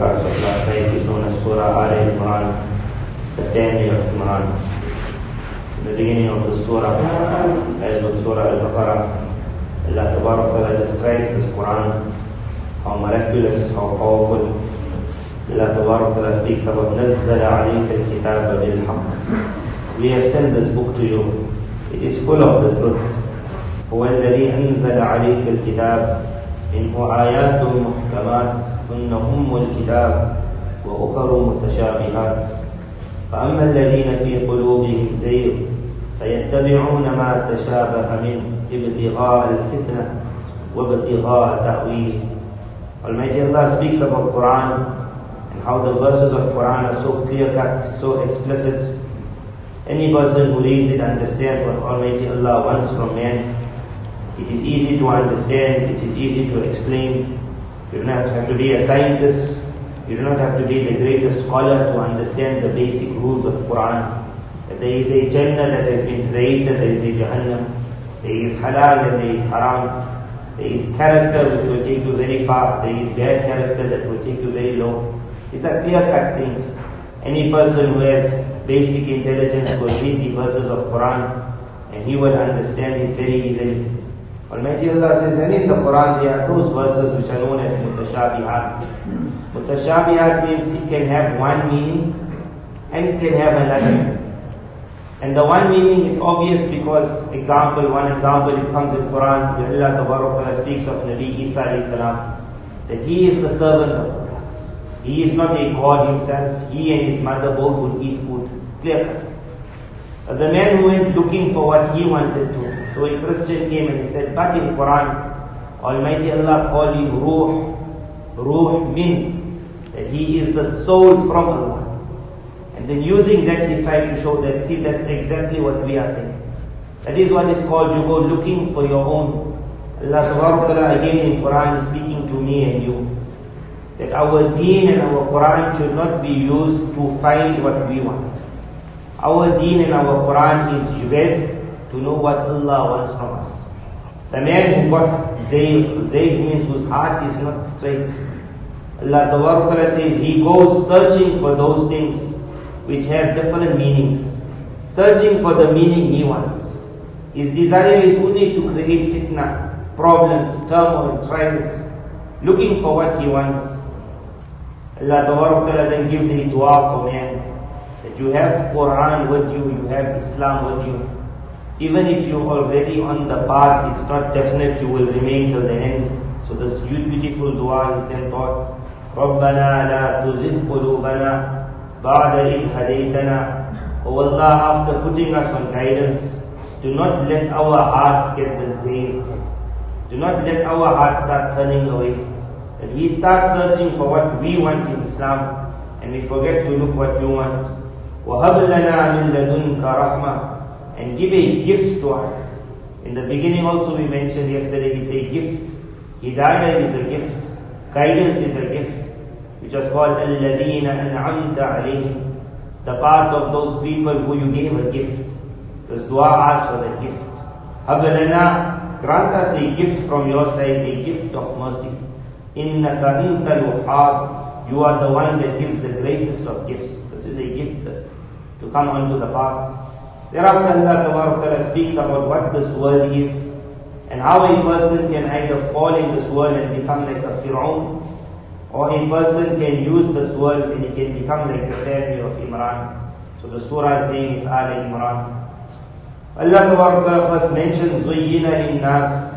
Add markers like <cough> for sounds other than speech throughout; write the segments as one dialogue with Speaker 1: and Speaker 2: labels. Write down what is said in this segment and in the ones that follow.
Speaker 1: last night is known as Surah Al Imran, the beginning of the Surah, as with Surah Al-Baqarah, Allah Ta'ala describes this Quran, how miraculous, how powerful. Allah Ta'ala speaks about نَزَّلَ عَلَيْكَ الْكِتَابَ بِالْحَقِّ We have sent this book to you. It is full of the truth. هو الذي أنزل عليك الكتاب منه آيات محكمات هن أم الكتاب وأخر متشابهات فأما الذين في قلوبهم زيغ فيتبعون ما تشابه منه ابتغاء الفتنة وابتغاء تأويله Almighty Allah speaks about Quran and how the verses of Quran are so clear cut, so explicit. Any person who reads it understands what Almighty Allah wants from man. It is easy to understand, it is easy to explain. You do not have to be a scientist, you do not have to be the greatest scholar to understand the basic rules of Quran. That there is a Jannah that has been created, there is a Jahannam, there is halal and there is haram. There is character which will take you very far, there is bad character that will take you very low. These are clear-cut things. Any person who has basic intelligence will read the verses of Quran and he will understand it very easily. Almighty Allah says, and in the Quran there are those verses which are known as mutashabihat. Mutashabihat means it can have one meaning and it can have another. And the one meaning is obvious because, example, one example, it comes in Quran where Allah speaks of Nabi Isa salam, that he is the servant of Allah. He is not a God himself. He and his mother both would eat food. Clear cut. The man who went looking for what he wanted to. So a Christian came and he said, but in Quran, Almighty Allah called him Ruh, Ruh Min, that he is the soul from Allah. And then using that he's trying to show that, see that's exactly what we are saying. That is what is called you go looking for your own. Allah again in Quran is speaking to me and you. That our deen and our Quran should not be used to find what we want. Our deen and our Quran is read to know what Allah wants from us. The man who got Zaygh, Zaygh means whose heart is not straight. Allah Ta'ala says he goes searching for those things which have different meanings, searching for the meaning he wants. His desire is only to create fitna, problems, turmoil, trials, looking for what he wants. Allah Ta'ala then gives a dua for man, that you have Quran with you, you have Islam with you. Even if you're already on the path, it's not definite you will remain till the end. So this beautiful dua is then taught. ربنا لا تزغ قلوبنا بعد إذ هديتنا O Allah, after putting us on guidance, do not let our hearts get diseased. Do not let our hearts start turning away. That we start searching for what we want in Islam and we forget to look what you want. وَهَبْ لَنَا مِن لَدُنْكَ رَحْمَةً and give a gift to us. In the beginning also we mentioned yesterday it's a gift. Hidayah is a gift. Guidance is a gift. Which was called Al-Ladina alayhim. The path of those people who you gave a gift. This dua asks for the gift. Habalana, grant us a gift from your side, a gift of mercy. Innaka antal wahab. You are the one that gives the greatest of gifts. This is a gift This to come onto the path. Thereafter Allah Ta'ala speaks about what this world is and how a person can either fall in this world and become like a Fir'aun or a person can use this world and he can become like the family of Imran. So the surah's name is Al Imran. Allah Ta'ala first mentioned Zuyyina linnas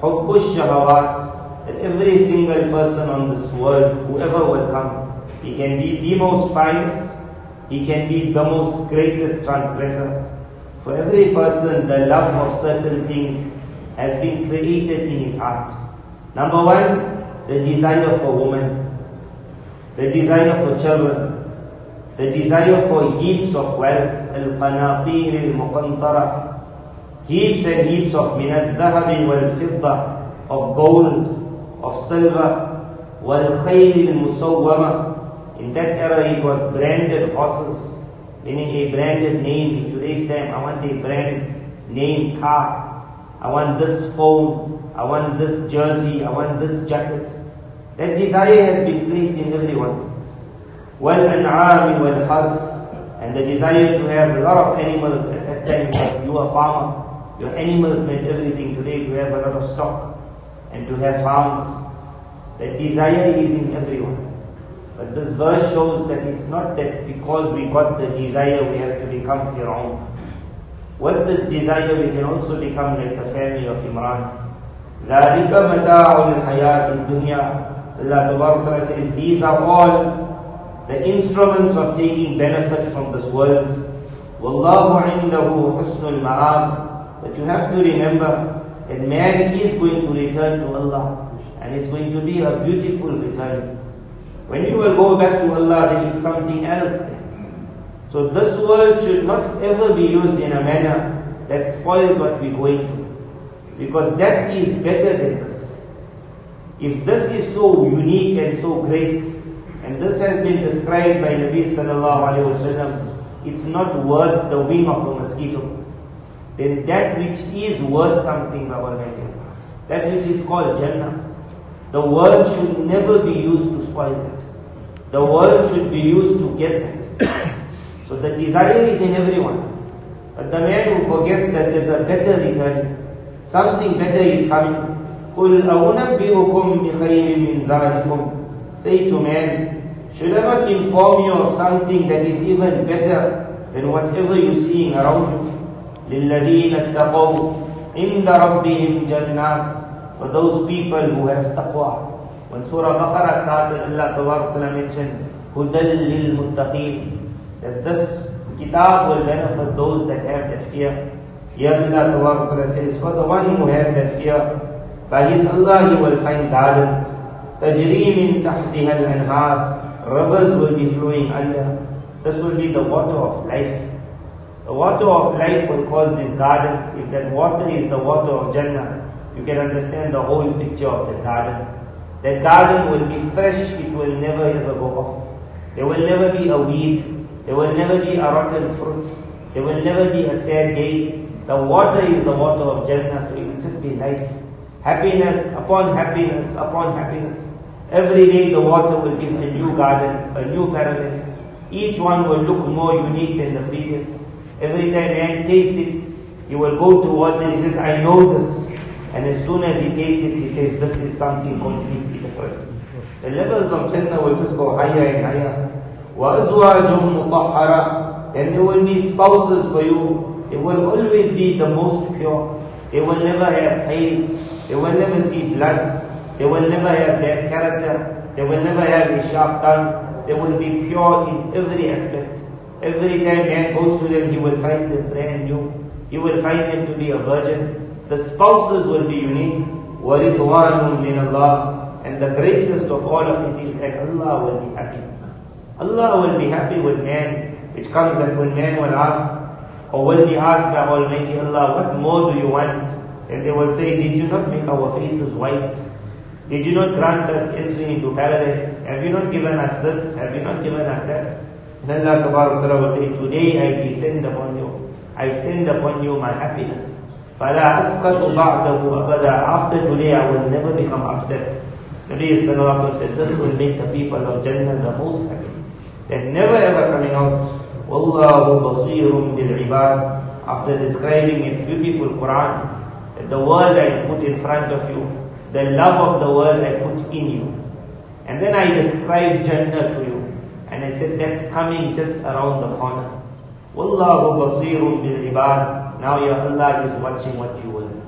Speaker 1: Hubbush Shahawat that every single person on this world, whoever will come, he can be the most pious, he can be the most greatest transgressor. For every person, the love of certain things has been created in his heart. Number one, the desire for woman, the desire for children, the desire for heaps of wealth, heaps and heaps of min al-dhahab wal-fidda, of gold, of silver, wal-khayl al-musawwama. In that era it was branded horses, meaning a branded name. In today's time, I want a brand name car. I want this phone. I want this jersey. I want this jacket. That desire has been placed in everyone. وَالْأَنْعَامِ وَالْحَرْثِ And the desire to have a lot of animals at that time, like you are farmer, your animals meant everything today to have a lot of stock and to have farms. That desire is in everyone. But this verse shows that it's not that because we got the desire we have to become Fir'aun. With this desire we can also become like the family of Imran. ذَلِكَ مَتَاعُ الْحَيَاةِ الدُّنْيَا Allah Ta'ala says these are all the instruments of taking benefit from this world. وَاللَّهُ عِنْدَهُ حُسْنُ الْمَعَامِ But you have to remember that man is going to return to Allah and it's going to be a beautiful return. When you will go back to Allah, there is something else there. So this world should not ever be used in a manner that spoils what we're going to. Because that is better than this. If this is so unique and so great, and this has been described by Nabi sallallahu alayhi it's not worth the wing of a mosquito. Then that which is worth something, Baba that which is called Jannah, the world should never be used to spoil that. The world should be used to get that. <coughs> so the desire is in everyone. But the man who forgets that there's a better return, something better is coming. قُلْ أَوْنَبِّئُكُمْ بِخَيْرٍ مِّن ذَلِكُمْ Say to man, should I not inform you of something that is even better than whatever you're seeing around you? لِلَّذِينَ اتَّقَوْا عِنْدَ رَبِّهِمْ جَنَّاتٍ For those people who have taqwa, when Surah Baqarah started, Allah Ta'ala mentioned, Hudal lil muttaqeen. That this kitab will benefit those that have that fear. Here Allah Ta'ala says, for the one who has that fear, by his Allah he will find gardens. تجري من تحتها الأنهار Rivers will be flowing under. This will be the water of life. The water of life will cause these gardens. If that water is the water of Jannah, you can understand the whole picture of the garden. The garden will be fresh, it will never ever go off. There will never be a weed, there will never be a rotten fruit, there will never be a sad day. The water is the water of Jannah, so it will just be life. Happiness upon happiness upon happiness. Every day the water will give a new garden, a new paradise. Each one will look more unique than the previous. Every time man tastes it, he will go towards it. He says, I know this. And as soon as he tastes it, he says, this is something completely different. The levels of Jannah will just go higher and higher. وَأَزْوَاجٌ مُطَهَّرَةٌ And there will be spouses for you. They will always be the most pure. They will never have haze. They will never see bloods. They will never have bad character. They will never have a sharp tongue. They will be pure in every aspect. Every time man goes to them, he will find them brand new. He will find them to be a virgin. The spouses will be unique. وَرِضْوَانٌ مِّنَ اللَّهِ And the greatest of all of it is that Allah will be happy. Allah will be happy with man, which comes that when man will ask, or will be asked by Almighty Allah, what more do you want? And they will say, did you not make our faces white? Did you not grant us entry into paradise? Have you not given us this? Have you not given us that? And Allah will say, today I descend upon you. I send upon you my happiness. فَلَا أَسْقَطُ بَعْدَهُ أَبَدًا After today I will never become upset. Nabi Sallallahu said, this will make the people of Jannah the most happy. They're never ever coming out. وَاللَّهُ بَصِيرٌ بِالْعِبَادِ After describing in beautiful Quran, that the world I put in front of you, the love of the world I put in you. And then I described Jannah to you. And I said, that's coming just around the corner. وَاللَّهُ بَصِيرٌ بِالْعِبَادِ now your Allah is watching what you will do.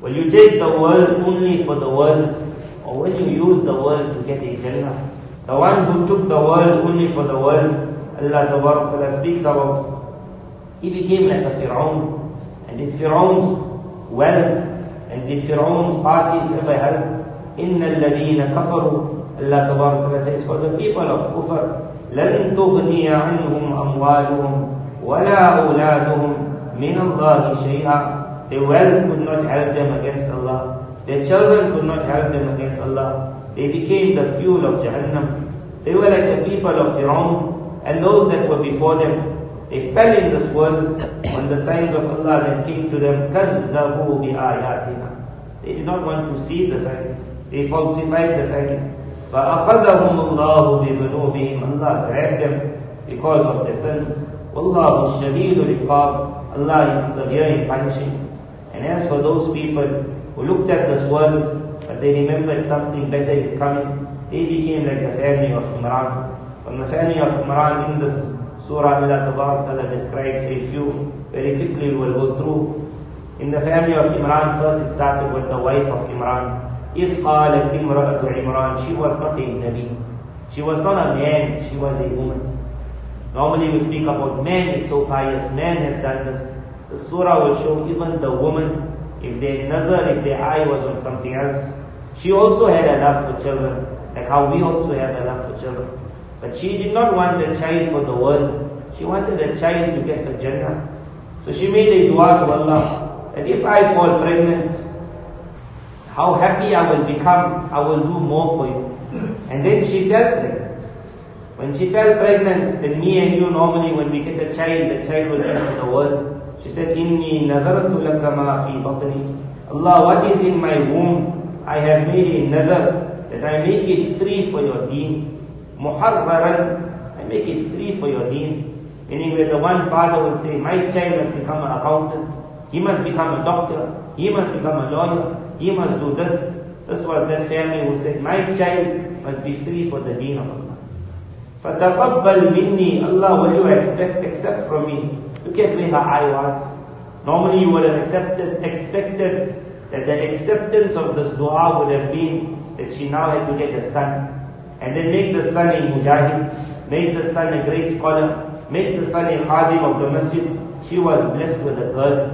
Speaker 1: Will you take the world only for the world? Or will you use the world to get a Jannah? The one who took the world only for the world, Allah Ta'ala speaks about, he became like a Fir'aun. And did Fir'aun's wealth and did Fir'aun's parties ever help? إِنَّ الَّذِينَ كَفَرُوا Allah Ta'ala says, for the people of Kufr, لَن تُغْنِيَ عَنْهُمْ أَمْوَالُهُم وَلَا أَوْلَادُهُم min Allah shay'a. Their wealth could not help them against Allah. Their children could not help them against Allah. They became the fuel of Jahannam. They were like the people of Fir'aun and those that were before them. They fell in this world when the signs of Allah then came to them. كَذَّبُوا بِآيَاتِنَا They did not want to see the signs. They falsified the signs. فأخذهم الله بذنوبهم Allah grabbed them because of their sins والله الشديد العقاب Allah is severe in punishing and as for those people who looked at this world but they remembered something better is coming they became like the family of Imran from the family of Imran in this surah Allah describes a few very quickly we will go through in the family of Imran, first it started with the wife of Imran. إِذْ قَالَتْ إِمْرَأَةُ Imran. She was not a Nabi. She was not a man, she was a woman. Normally we speak about man is so pious, man has done this. The surah will show even the woman, if their nazar, if their eye was on something else, she also had a love for children, like how we also have a love for children. But she did not want a child for the world. She wanted a child to get her Jannah. So she made a dua to Allah that if I fall pregnant, how happy I will become, I will do more for you. And then she fell pregnant. When she fell pregnant, then me and you normally when we get a child, the child will enter the world. She said, Inni nadartu laka ma fi batni. Allah, what is in my womb? I have made a nazar that I make it free for your deen. Muharraran, I make it free for your deen. Meaning where the one father would say, my child must become an accountant. He must become a doctor. He must become a lawyer. He must do this. This was that family who said, my child must be free for the deen of Allah. فَتَقَبَّلْ مِنِّي Allah, will you expect, accept from me? Look at where her eye was. Normally you would have accepted, expected that the acceptance of this dua would have been that she now had to get a son. And then make the son a mujahid, make the son a great scholar, make the son a khadim of the masjid. She was blessed with a girl.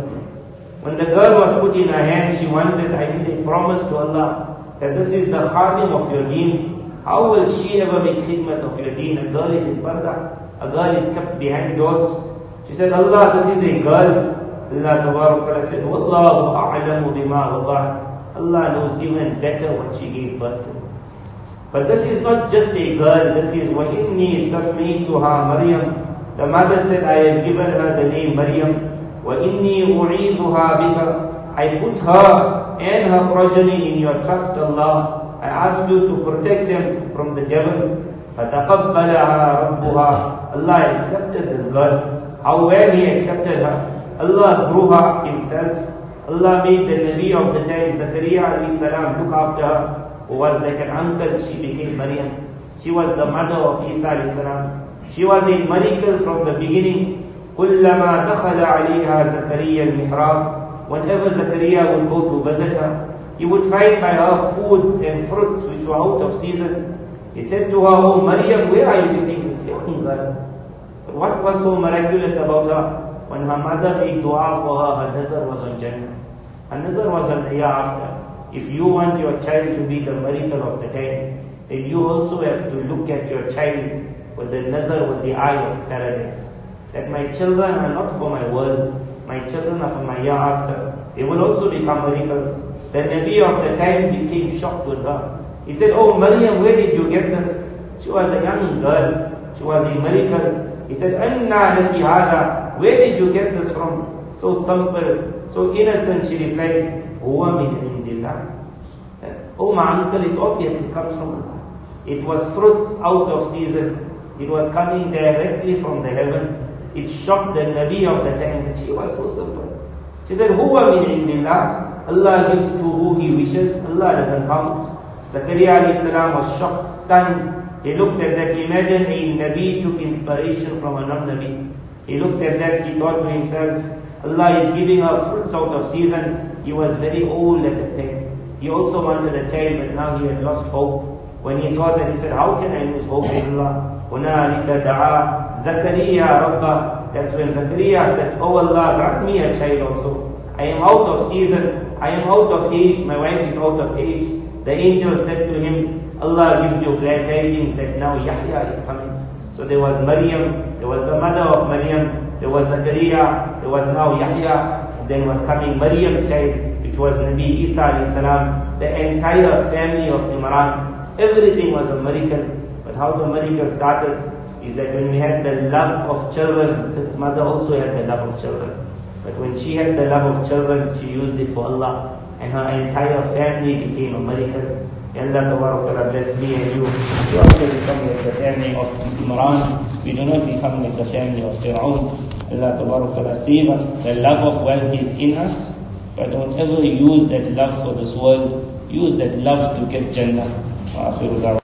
Speaker 1: When the girl was put in her hand, she wanted, I made a promise to Allah that this is the khadim of your deen. How will she ever make khidmat of your deen? A girl is in parda. A girl is kept behind doors. She said, Allah, this is a girl. Allah Tabaraka said, Wallahu a'lamu bima Allah knows even better what she gave birth to. But this is not just a girl, this is وَإِنِّي سَمِّيتُهَا Maryam. The mother said, I have given her the name Maryam. وَإِنِّي أُعِيذُهَا بِكَ I put her and her progeny in your trust, Allah. I ask you to protect them from the devil. فَتَقَبَّلَهَا رَبُّهَا Allah accepted this girl. How well He accepted her. Allah grew her Himself. Allah made the Nabi of the time, Zakaria salam, look after her, who was like an uncle. She became Maryam. She was the mother of Isa salam. She was a miracle from the beginning. كلما دخل عليها زكريا المحراب whenever Zakaria would go to visit her he would find by her foods and fruits which were out of season. He said to her oh Maryam where are you getting this girl but what was so miraculous about her? When her mother made dua for her her nazar was on Jannah. Her nazar was on the year after. If you want your child to be the miracle of the time then you also have to look at your child with the nazar with the eye of paradise. That my children are not for my world, my children are for my year after. They will also become miracles. The Nabi of the time became shocked with her. He said, Oh Maryam, where did you get this? She was a young girl. She was a miracle. He said, Anna laki hada. Where did you get this from? So simple, so innocent, she replied, Huwa min indillah. Oh my uncle, it's obvious it comes from Allah. It was fruits out of season. It was coming directly from the heavens. It shocked the Nabi of the time that she was so simple. She said, Huwa min indillah. Allah gives to who He wishes. Allah doesn't count. Zakaria salam was shocked, stunned. He looked at that. Imagine a Nabi took inspiration from a non-Nabi. He looked at that. He thought to himself, Allah is giving her fruits out of season. He was very old at that time. He also wanted a child, but now he had lost hope. When he saw that, he said, How can I lose hope in Allah? هنالك دعا Zakaria Rabbah. That's when Zakaria said, Oh Allah, grant me a child also. I am out of season. I am out of age. My wife is out of age. The angel said to him, Allah gives you glad tidings that now Yahya is coming. So there was Maryam, there was the mother of Maryam, there was Zakaria, there was now Yahya, then was coming Maryam's child, which was Nabi Isa salam. The entire family of Imran, everything was a miracle. But how the miracle started is that when we had the love of children, his mother also had the love of children. But when she had the love of children, she used it for Allah. And her entire family became a miracle. Allah Ta'ala bless me and you. We also become like the family of Imran. We do not become like the family of Fir'aun. Allah Ta'ala save us. The love of wealth is in us. But don't ever use that love for this world. Use that love to get Jannah.